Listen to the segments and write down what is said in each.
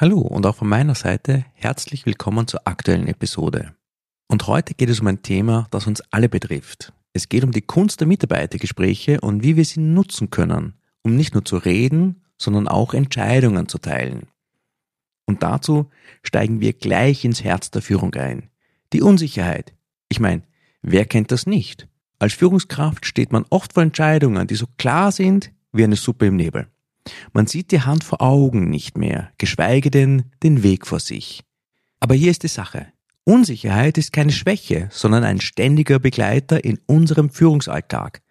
Hallo und auch von meiner Seite herzlich willkommen zur aktuellen Episode. Und heute geht es um ein Thema, das uns alle betrifft. Es geht um die Kunst der Mitarbeitergespräche und wie wir sie nutzen können, um nicht nur zu reden, sondern auch Entscheidungen zu teilen. Und dazu steigen wir gleich ins Herz der Führung ein. Die Unsicherheit. Ich meine, wer kennt das nicht? Als Führungskraft steht man oft vor Entscheidungen, die so klar sind wie eine Suppe im Nebel. Man sieht die Hand vor Augen nicht mehr, geschweige denn den Weg vor sich. Aber hier ist die Sache. Unsicherheit ist keine Schwäche, sondern ein ständiger Begleiter in unserem Führungsalltag.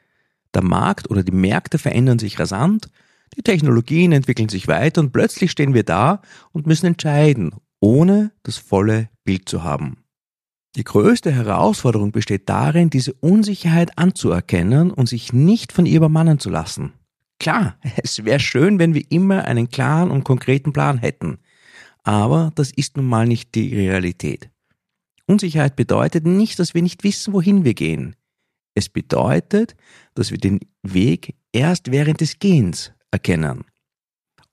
Der Markt oder die Märkte verändern sich rasant, die Technologien entwickeln sich weiter und plötzlich stehen wir da und müssen entscheiden, ohne das volle Bild zu haben. Die größte Herausforderung besteht darin, diese Unsicherheit anzuerkennen und sich nicht von ihr übermannen zu lassen. Klar, es wäre schön, wenn wir immer einen klaren und konkreten Plan hätten. Aber das ist nun mal nicht die Realität. Unsicherheit bedeutet nicht, dass wir nicht wissen, wohin wir gehen. Es bedeutet, dass wir den Weg erst während des Gehens erkennen.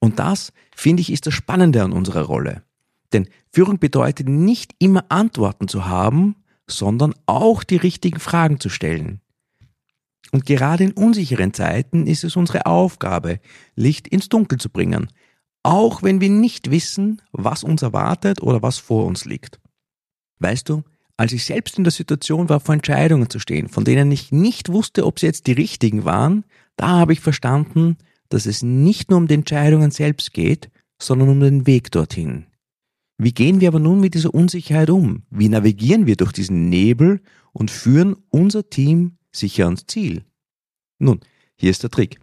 Und das, finde ich, ist das Spannende an unserer Rolle. Denn Führung bedeutet nicht immer Antworten zu haben, sondern auch die richtigen Fragen zu stellen. Und gerade in unsicheren Zeiten ist es unsere Aufgabe, Licht ins Dunkel zu bringen, auch wenn wir nicht wissen, was uns erwartet oder was vor uns liegt. Weißt du, als ich selbst in der Situation war, vor Entscheidungen zu stehen, von denen ich nicht wusste, ob sie jetzt die richtigen waren, da habe ich verstanden, dass es nicht nur um die Entscheidungen selbst geht, sondern um den Weg dorthin. Wie gehen wir aber nun mit dieser Unsicherheit um? Wie navigieren wir durch diesen Nebel und führen unser Team sicher ans Ziel. Nun, hier ist der Trick.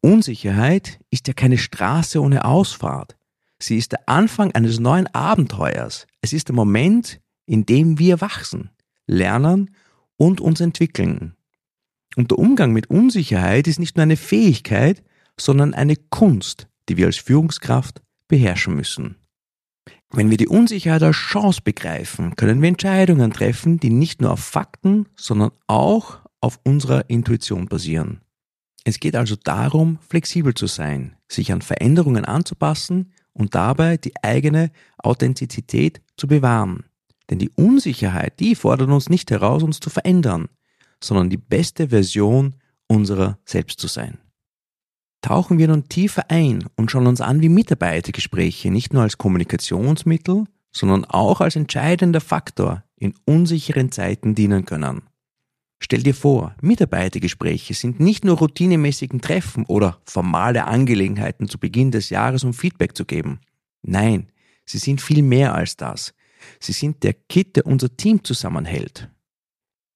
Unsicherheit ist ja keine Straße ohne Ausfahrt. Sie ist der Anfang eines neuen Abenteuers. Es ist der Moment, in dem wir wachsen, lernen und uns entwickeln. Und der Umgang mit Unsicherheit ist nicht nur eine Fähigkeit, sondern eine Kunst, die wir als Führungskraft beherrschen müssen. Wenn wir die Unsicherheit als Chance begreifen, können wir Entscheidungen treffen, die nicht nur auf Fakten, sondern auch auf unserer Intuition basieren. Es geht also darum, flexibel zu sein, sich an Veränderungen anzupassen und dabei die eigene Authentizität zu bewahren. Denn die Unsicherheit, die fordert uns nicht heraus, uns zu verändern, sondern die beste Version unserer selbst zu sein. Tauchen wir nun tiefer ein und schauen uns an, wie Mitarbeitergespräche nicht nur als Kommunikationsmittel, sondern auch als entscheidender Faktor in unsicheren Zeiten dienen können. Stell dir vor, Mitarbeitergespräche sind nicht nur routinemäßigen Treffen oder formale Angelegenheiten zu Beginn des Jahres, um Feedback zu geben. Nein, sie sind viel mehr als das. Sie sind der Kit, der unser Team zusammenhält.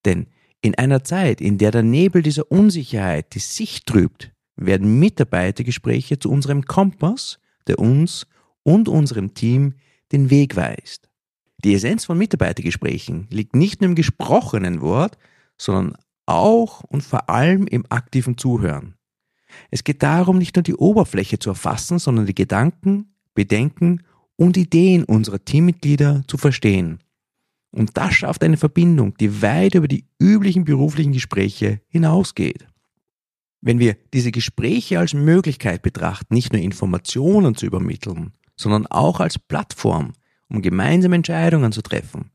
Denn in einer Zeit, in der der Nebel dieser Unsicherheit die Sicht trübt, werden Mitarbeitergespräche zu unserem Kompass, der uns und unserem Team den Weg weist. Die Essenz von Mitarbeitergesprächen liegt nicht nur im gesprochenen Wort, sondern auch und vor allem im aktiven Zuhören. Es geht darum, nicht nur die Oberfläche zu erfassen, sondern die Gedanken, Bedenken und Ideen unserer Teammitglieder zu verstehen. Und das schafft eine Verbindung, die weit über die üblichen beruflichen Gespräche hinausgeht. Wenn wir diese Gespräche als Möglichkeit betrachten, nicht nur Informationen zu übermitteln, sondern auch als Plattform, um gemeinsame Entscheidungen zu treffen,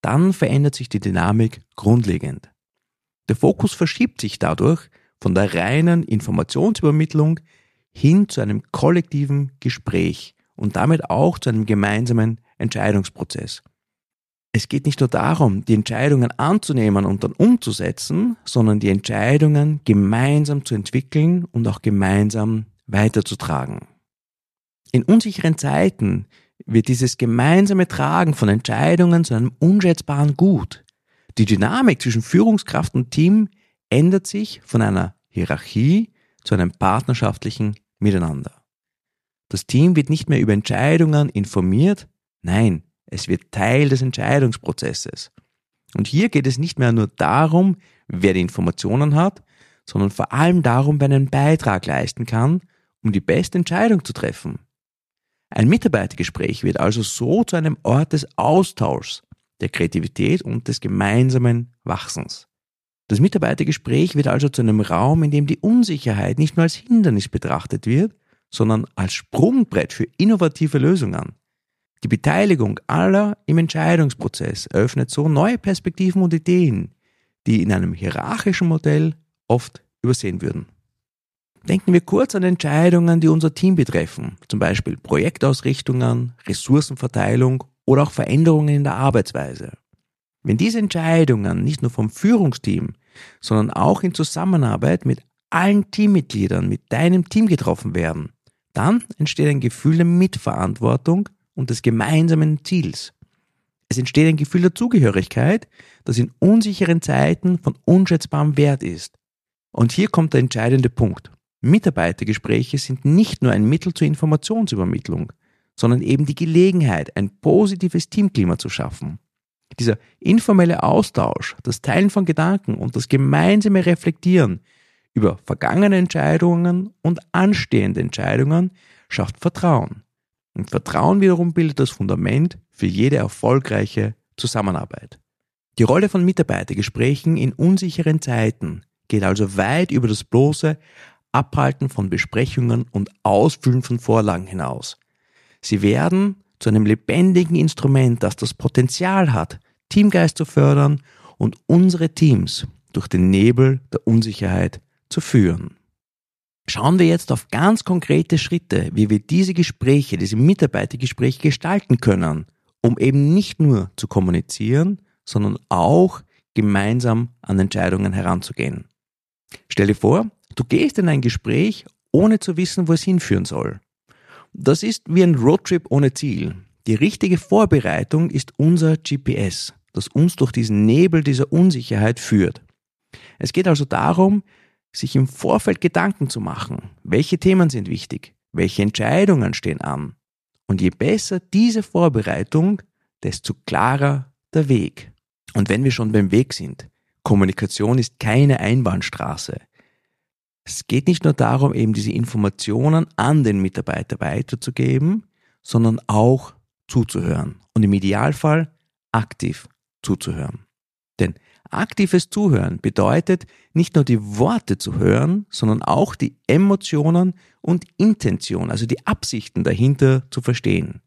dann verändert sich die Dynamik grundlegend. Der Fokus verschiebt sich dadurch von der reinen Informationsübermittlung hin zu einem kollektiven Gespräch und damit auch zu einem gemeinsamen Entscheidungsprozess. Es geht nicht nur darum, die Entscheidungen anzunehmen und dann umzusetzen, sondern die Entscheidungen gemeinsam zu entwickeln und auch gemeinsam weiterzutragen. In unsicheren Zeiten wird dieses gemeinsame Tragen von Entscheidungen zu einem unschätzbaren Gut. Die Dynamik zwischen Führungskraft und Team ändert sich von einer Hierarchie zu einem partnerschaftlichen Miteinander. Das Team wird nicht mehr über Entscheidungen informiert, nein, Es wird Teil des Entscheidungsprozesses. Und hier geht es nicht mehr nur darum, wer die Informationen hat, sondern vor allem darum, wer einen Beitrag leisten kann, um die beste Entscheidung zu treffen. Ein Mitarbeitergespräch wird also so zu einem Ort des Austauschs, der Kreativität und des gemeinsamen Wachsens. Das Mitarbeitergespräch wird also zu einem Raum, in dem die Unsicherheit nicht nur als Hindernis betrachtet wird, sondern als Sprungbrett für innovative Lösungen. Die Beteiligung aller im Entscheidungsprozess eröffnet so neue Perspektiven und Ideen, die in einem hierarchischen Modell oft übersehen würden. Denken wir kurz an Entscheidungen, die unser Team betreffen, zum Beispiel Projektausrichtungen, Ressourcenverteilung oder auch Veränderungen in der Arbeitsweise. Wenn diese Entscheidungen nicht nur vom Führungsteam, sondern auch in Zusammenarbeit mit allen Teammitgliedern, mit deinem Team getroffen werden, dann entsteht ein Gefühl der Mitverantwortung und des gemeinsamen Ziels. Es entsteht ein Gefühl der Zugehörigkeit, das in unsicheren Zeiten von unschätzbarem Wert ist. Und hier kommt der entscheidende Punkt. Mitarbeitergespräche sind nicht nur ein Mittel zur Informationsübermittlung, sondern eben die Gelegenheit, ein positives Teamklima zu schaffen. Dieser informelle Austausch, das Teilen von Gedanken und das gemeinsame Reflektieren über vergangene Entscheidungen und anstehende Entscheidungen schafft Vertrauen. Und Vertrauen wiederum bildet das Fundament für jede erfolgreiche Zusammenarbeit. Die Rolle von Mitarbeitergesprächen in unsicheren Zeiten geht also weit über das bloße Abhalten von Besprechungen und Ausfüllen von Vorlagen hinaus. Sie werden zu einem lebendigen Instrument, das das Potenzial hat, Teamgeist zu fördern und unsere Teams durch den Nebel der Unsicherheit zu führen. Schauen wir jetzt auf ganz konkrete Schritte, wie wir diese Gespräche, diese Mitarbeitergespräche gestalten können, um eben nicht nur zu kommunizieren, sondern auch gemeinsam an Entscheidungen heranzugehen. Stell dir vor, du gehst in ein Gespräch, ohne zu wissen, wo es hinführen soll. Das ist wie ein Roadtrip ohne Ziel. Die richtige Vorbereitung ist unser GPS, das uns durch diesen Nebel dieser Unsicherheit führt. Es geht also darum, sich im Vorfeld Gedanken zu machen, welche Themen sind wichtig, welche Entscheidungen stehen an. Und je besser diese Vorbereitung, desto klarer der Weg. Und wenn wir schon beim Weg sind, Kommunikation ist keine Einbahnstraße. Es geht nicht nur darum, eben diese Informationen an den Mitarbeiter weiterzugeben, sondern auch zuzuhören. Und im Idealfall aktiv zuzuhören. Denn Aktives Zuhören bedeutet nicht nur die Worte zu hören, sondern auch die Emotionen und Intention, also die Absichten dahinter zu verstehen.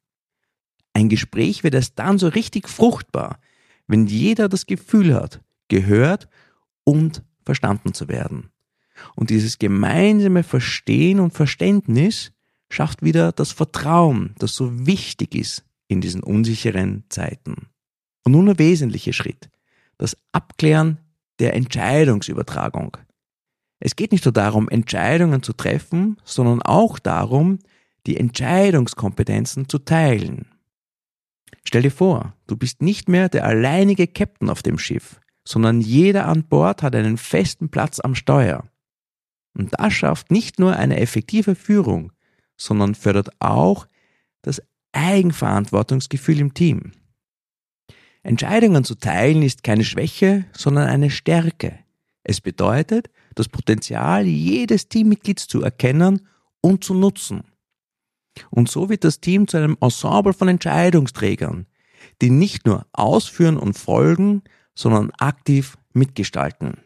Ein Gespräch wird erst dann so richtig fruchtbar, wenn jeder das Gefühl hat, gehört und verstanden zu werden. Und dieses gemeinsame Verstehen und Verständnis schafft wieder das Vertrauen, das so wichtig ist in diesen unsicheren Zeiten. Und nun der wesentliche Schritt das Abklären der Entscheidungsübertragung. Es geht nicht nur darum, Entscheidungen zu treffen, sondern auch darum, die Entscheidungskompetenzen zu teilen. Stell dir vor, du bist nicht mehr der alleinige Captain auf dem Schiff, sondern jeder an Bord hat einen festen Platz am Steuer. Und das schafft nicht nur eine effektive Führung, sondern fördert auch das Eigenverantwortungsgefühl im Team. Entscheidungen zu teilen ist keine Schwäche, sondern eine Stärke. Es bedeutet, das Potenzial jedes Teammitglieds zu erkennen und zu nutzen. Und so wird das Team zu einem Ensemble von Entscheidungsträgern, die nicht nur ausführen und folgen, sondern aktiv mitgestalten.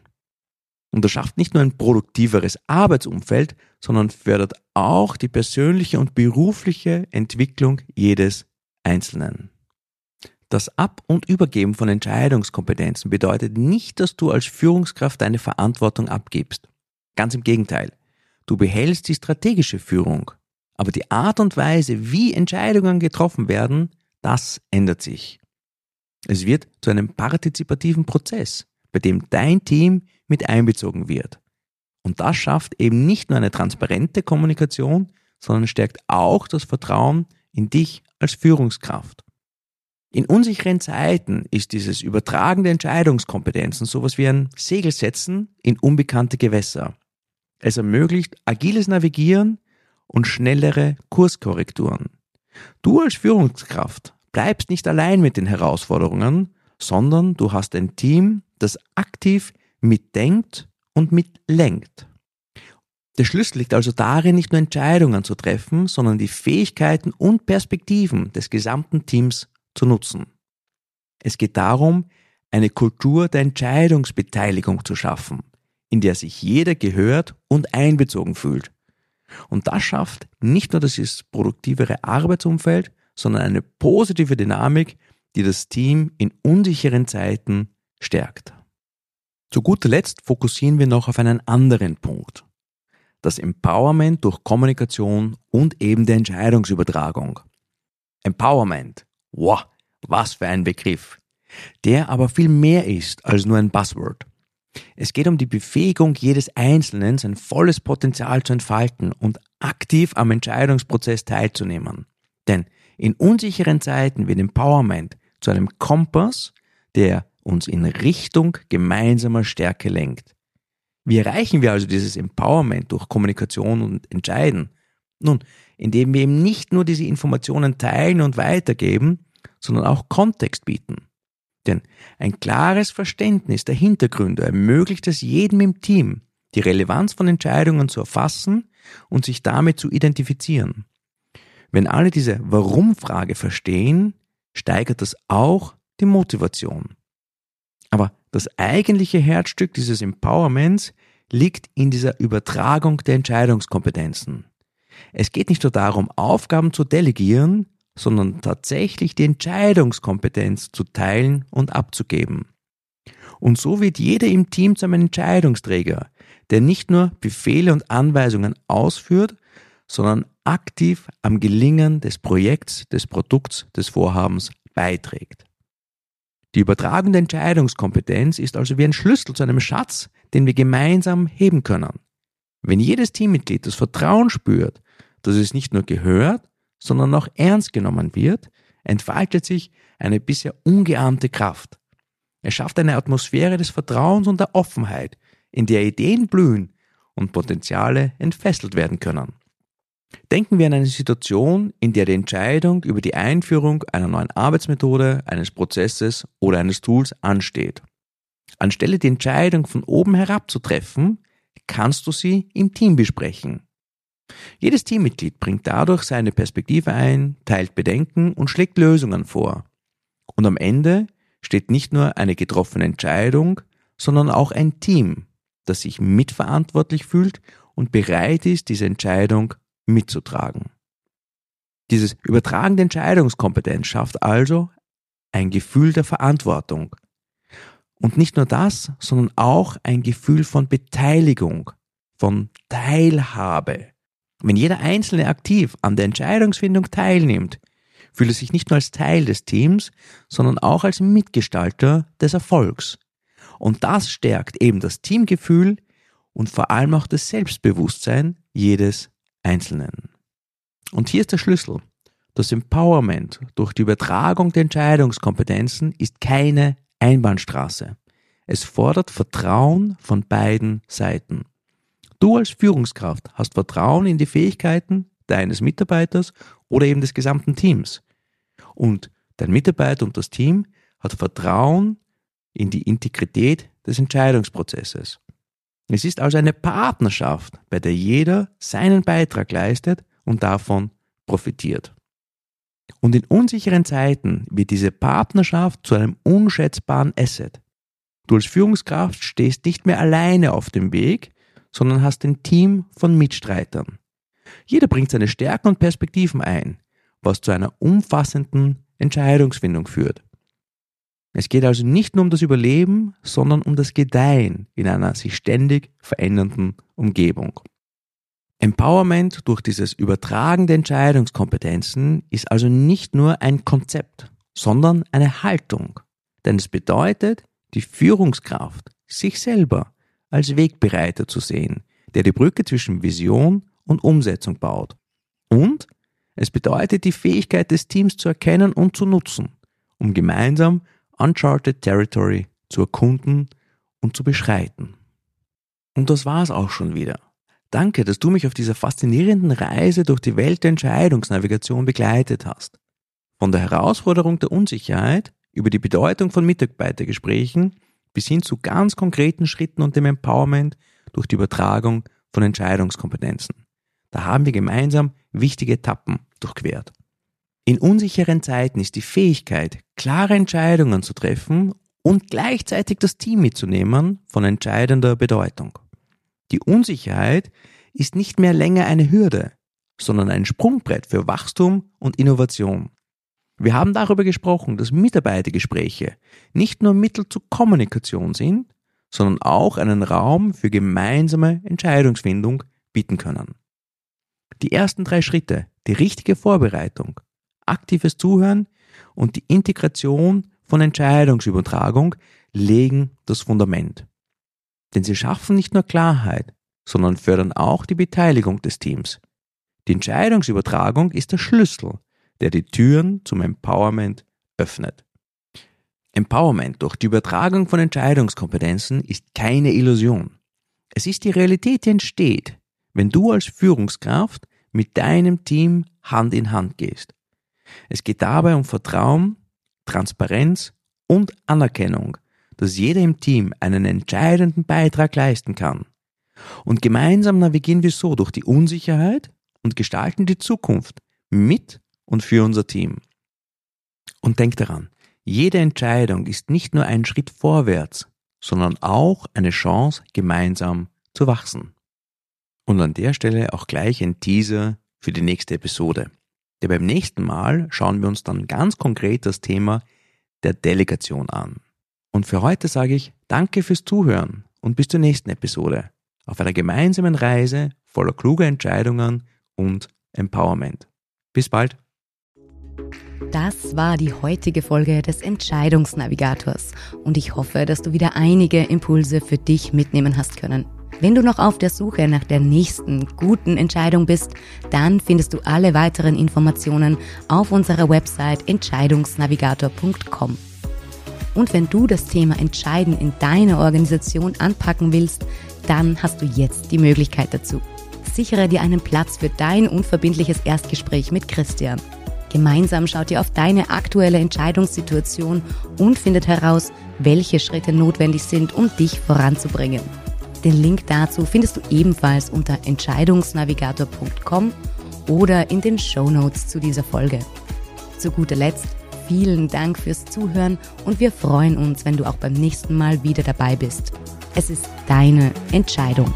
Und das schafft nicht nur ein produktiveres Arbeitsumfeld, sondern fördert auch die persönliche und berufliche Entwicklung jedes Einzelnen. Das Ab- und Übergeben von Entscheidungskompetenzen bedeutet nicht, dass du als Führungskraft deine Verantwortung abgibst. Ganz im Gegenteil. Du behältst die strategische Führung. Aber die Art und Weise, wie Entscheidungen getroffen werden, das ändert sich. Es wird zu einem partizipativen Prozess, bei dem dein Team mit einbezogen wird. Und das schafft eben nicht nur eine transparente Kommunikation, sondern stärkt auch das Vertrauen in dich als Führungskraft. In unsicheren Zeiten ist dieses Übertragen der Entscheidungskompetenzen sowas wie ein Segelsetzen in unbekannte Gewässer. Es ermöglicht agiles Navigieren und schnellere Kurskorrekturen. Du als Führungskraft bleibst nicht allein mit den Herausforderungen, sondern du hast ein Team, das aktiv mitdenkt und mitlenkt. Der Schlüssel liegt also darin, nicht nur Entscheidungen zu treffen, sondern die Fähigkeiten und Perspektiven des gesamten Teams zu nutzen. Es geht darum, eine Kultur der Entscheidungsbeteiligung zu schaffen, in der sich jeder gehört und einbezogen fühlt. Und das schafft nicht nur das produktivere Arbeitsumfeld, sondern eine positive Dynamik, die das Team in unsicheren Zeiten stärkt. Zu guter Letzt fokussieren wir noch auf einen anderen Punkt. Das Empowerment durch Kommunikation und eben der Entscheidungsübertragung. Empowerment. Wow, was für ein Begriff. Der aber viel mehr ist als nur ein Buzzword. Es geht um die Befähigung jedes Einzelnen, sein volles Potenzial zu entfalten und aktiv am Entscheidungsprozess teilzunehmen. Denn in unsicheren Zeiten wird Empowerment zu einem Kompass, der uns in Richtung gemeinsamer Stärke lenkt. Wie erreichen wir also dieses Empowerment durch Kommunikation und Entscheiden? Nun, indem wir eben nicht nur diese Informationen teilen und weitergeben, sondern auch Kontext bieten. Denn ein klares Verständnis der Hintergründe ermöglicht es jedem im Team, die Relevanz von Entscheidungen zu erfassen und sich damit zu identifizieren. Wenn alle diese Warum-Frage verstehen, steigert das auch die Motivation. Aber das eigentliche Herzstück dieses Empowerments liegt in dieser Übertragung der Entscheidungskompetenzen. Es geht nicht nur darum, Aufgaben zu delegieren, sondern tatsächlich die Entscheidungskompetenz zu teilen und abzugeben. Und so wird jeder im Team zu einem Entscheidungsträger, der nicht nur Befehle und Anweisungen ausführt, sondern aktiv am Gelingen des Projekts, des Produkts, des Vorhabens beiträgt. Die Übertragung der Entscheidungskompetenz ist also wie ein Schlüssel zu einem Schatz, den wir gemeinsam heben können. Wenn jedes Teammitglied das Vertrauen spürt, dass es nicht nur gehört, sondern auch ernst genommen wird, entfaltet sich eine bisher ungeahnte Kraft. Es schafft eine Atmosphäre des Vertrauens und der Offenheit, in der Ideen blühen und Potenziale entfesselt werden können. Denken wir an eine Situation, in der die Entscheidung über die Einführung einer neuen Arbeitsmethode, eines Prozesses oder eines Tools ansteht. Anstelle die Entscheidung von oben herab zu treffen, kannst du sie im Team besprechen. Jedes Teammitglied bringt dadurch seine Perspektive ein, teilt Bedenken und schlägt Lösungen vor. Und am Ende steht nicht nur eine getroffene Entscheidung, sondern auch ein Team, das sich mitverantwortlich fühlt und bereit ist, diese Entscheidung mitzutragen. Dieses Übertragen der Entscheidungskompetenz schafft also ein Gefühl der Verantwortung. Und nicht nur das, sondern auch ein Gefühl von Beteiligung, von Teilhabe. Wenn jeder Einzelne aktiv an der Entscheidungsfindung teilnimmt, fühlt er sich nicht nur als Teil des Teams, sondern auch als Mitgestalter des Erfolgs. Und das stärkt eben das Teamgefühl und vor allem auch das Selbstbewusstsein jedes Einzelnen. Und hier ist der Schlüssel. Das Empowerment durch die Übertragung der Entscheidungskompetenzen ist keine Einbahnstraße. Es fordert Vertrauen von beiden Seiten. Du als Führungskraft hast Vertrauen in die Fähigkeiten deines Mitarbeiters oder eben des gesamten Teams. Und dein Mitarbeiter und das Team hat Vertrauen in die Integrität des Entscheidungsprozesses. Es ist also eine Partnerschaft, bei der jeder seinen Beitrag leistet und davon profitiert. Und in unsicheren Zeiten wird diese Partnerschaft zu einem unschätzbaren Asset. Du als Führungskraft stehst nicht mehr alleine auf dem Weg, sondern hast ein Team von Mitstreitern. Jeder bringt seine Stärken und Perspektiven ein, was zu einer umfassenden Entscheidungsfindung führt. Es geht also nicht nur um das Überleben, sondern um das Gedeihen in einer sich ständig verändernden Umgebung. Empowerment durch dieses Übertragen der Entscheidungskompetenzen ist also nicht nur ein Konzept, sondern eine Haltung. Denn es bedeutet, die Führungskraft, sich selber als Wegbereiter zu sehen, der die Brücke zwischen Vision und Umsetzung baut. Und es bedeutet die Fähigkeit des Teams zu erkennen und zu nutzen, um gemeinsam Uncharted Territory zu erkunden und zu beschreiten. Und das war's auch schon wieder. Danke, dass du mich auf dieser faszinierenden Reise durch die Welt der Entscheidungsnavigation begleitet hast. Von der Herausforderung der Unsicherheit über die Bedeutung von Mitarbeitergesprächen bis hin zu ganz konkreten Schritten und dem Empowerment durch die Übertragung von Entscheidungskompetenzen. Da haben wir gemeinsam wichtige Etappen durchquert. In unsicheren Zeiten ist die Fähigkeit, klare Entscheidungen zu treffen und gleichzeitig das Team mitzunehmen, von entscheidender Bedeutung. Die Unsicherheit ist nicht mehr länger eine Hürde, sondern ein Sprungbrett für Wachstum und Innovation. Wir haben darüber gesprochen, dass Mitarbeitergespräche nicht nur Mittel zur Kommunikation sind, sondern auch einen Raum für gemeinsame Entscheidungsfindung bieten können. Die ersten drei Schritte, die richtige Vorbereitung, aktives Zuhören und die Integration von Entscheidungsübertragung legen das Fundament. Denn sie schaffen nicht nur Klarheit, sondern fördern auch die Beteiligung des Teams. Die Entscheidungsübertragung ist der Schlüssel, der die Türen zum Empowerment öffnet. Empowerment durch die Übertragung von Entscheidungskompetenzen ist keine Illusion. Es ist die Realität, die entsteht, wenn du als Führungskraft mit deinem Team Hand in Hand gehst. Es geht dabei um Vertrauen, Transparenz und Anerkennung, dass jeder im Team einen entscheidenden Beitrag leisten kann. Und gemeinsam navigieren wir so durch die Unsicherheit und gestalten die Zukunft mit und für unser Team. Und denk daran, jede Entscheidung ist nicht nur ein Schritt vorwärts, sondern auch eine Chance, gemeinsam zu wachsen. Und an der Stelle auch gleich ein Teaser für die nächste Episode. Denn beim nächsten Mal schauen wir uns dann ganz konkret das Thema der Delegation an. Und für heute sage ich Danke fürs Zuhören und bis zur nächsten Episode auf einer gemeinsamen Reise voller kluger Entscheidungen und Empowerment. Bis bald. Das war die heutige Folge des Entscheidungsnavigators und ich hoffe, dass du wieder einige Impulse für dich mitnehmen hast können. Wenn du noch auf der Suche nach der nächsten guten Entscheidung bist, dann findest du alle weiteren Informationen auf unserer Website entscheidungsnavigator.com. Und wenn du das Thema Entscheiden in deiner Organisation anpacken willst, dann hast du jetzt die Möglichkeit dazu. Sichere dir einen Platz für dein unverbindliches Erstgespräch mit Christian. Gemeinsam schaut ihr auf deine aktuelle Entscheidungssituation und findet heraus, welche Schritte notwendig sind, um dich voranzubringen. Den Link dazu findest du ebenfalls unter entscheidungsnavigator.com oder in den Show Notes zu dieser Folge. Zu guter Letzt vielen Dank fürs Zuhören und wir freuen uns, wenn du auch beim nächsten Mal wieder dabei bist. Es ist deine Entscheidung.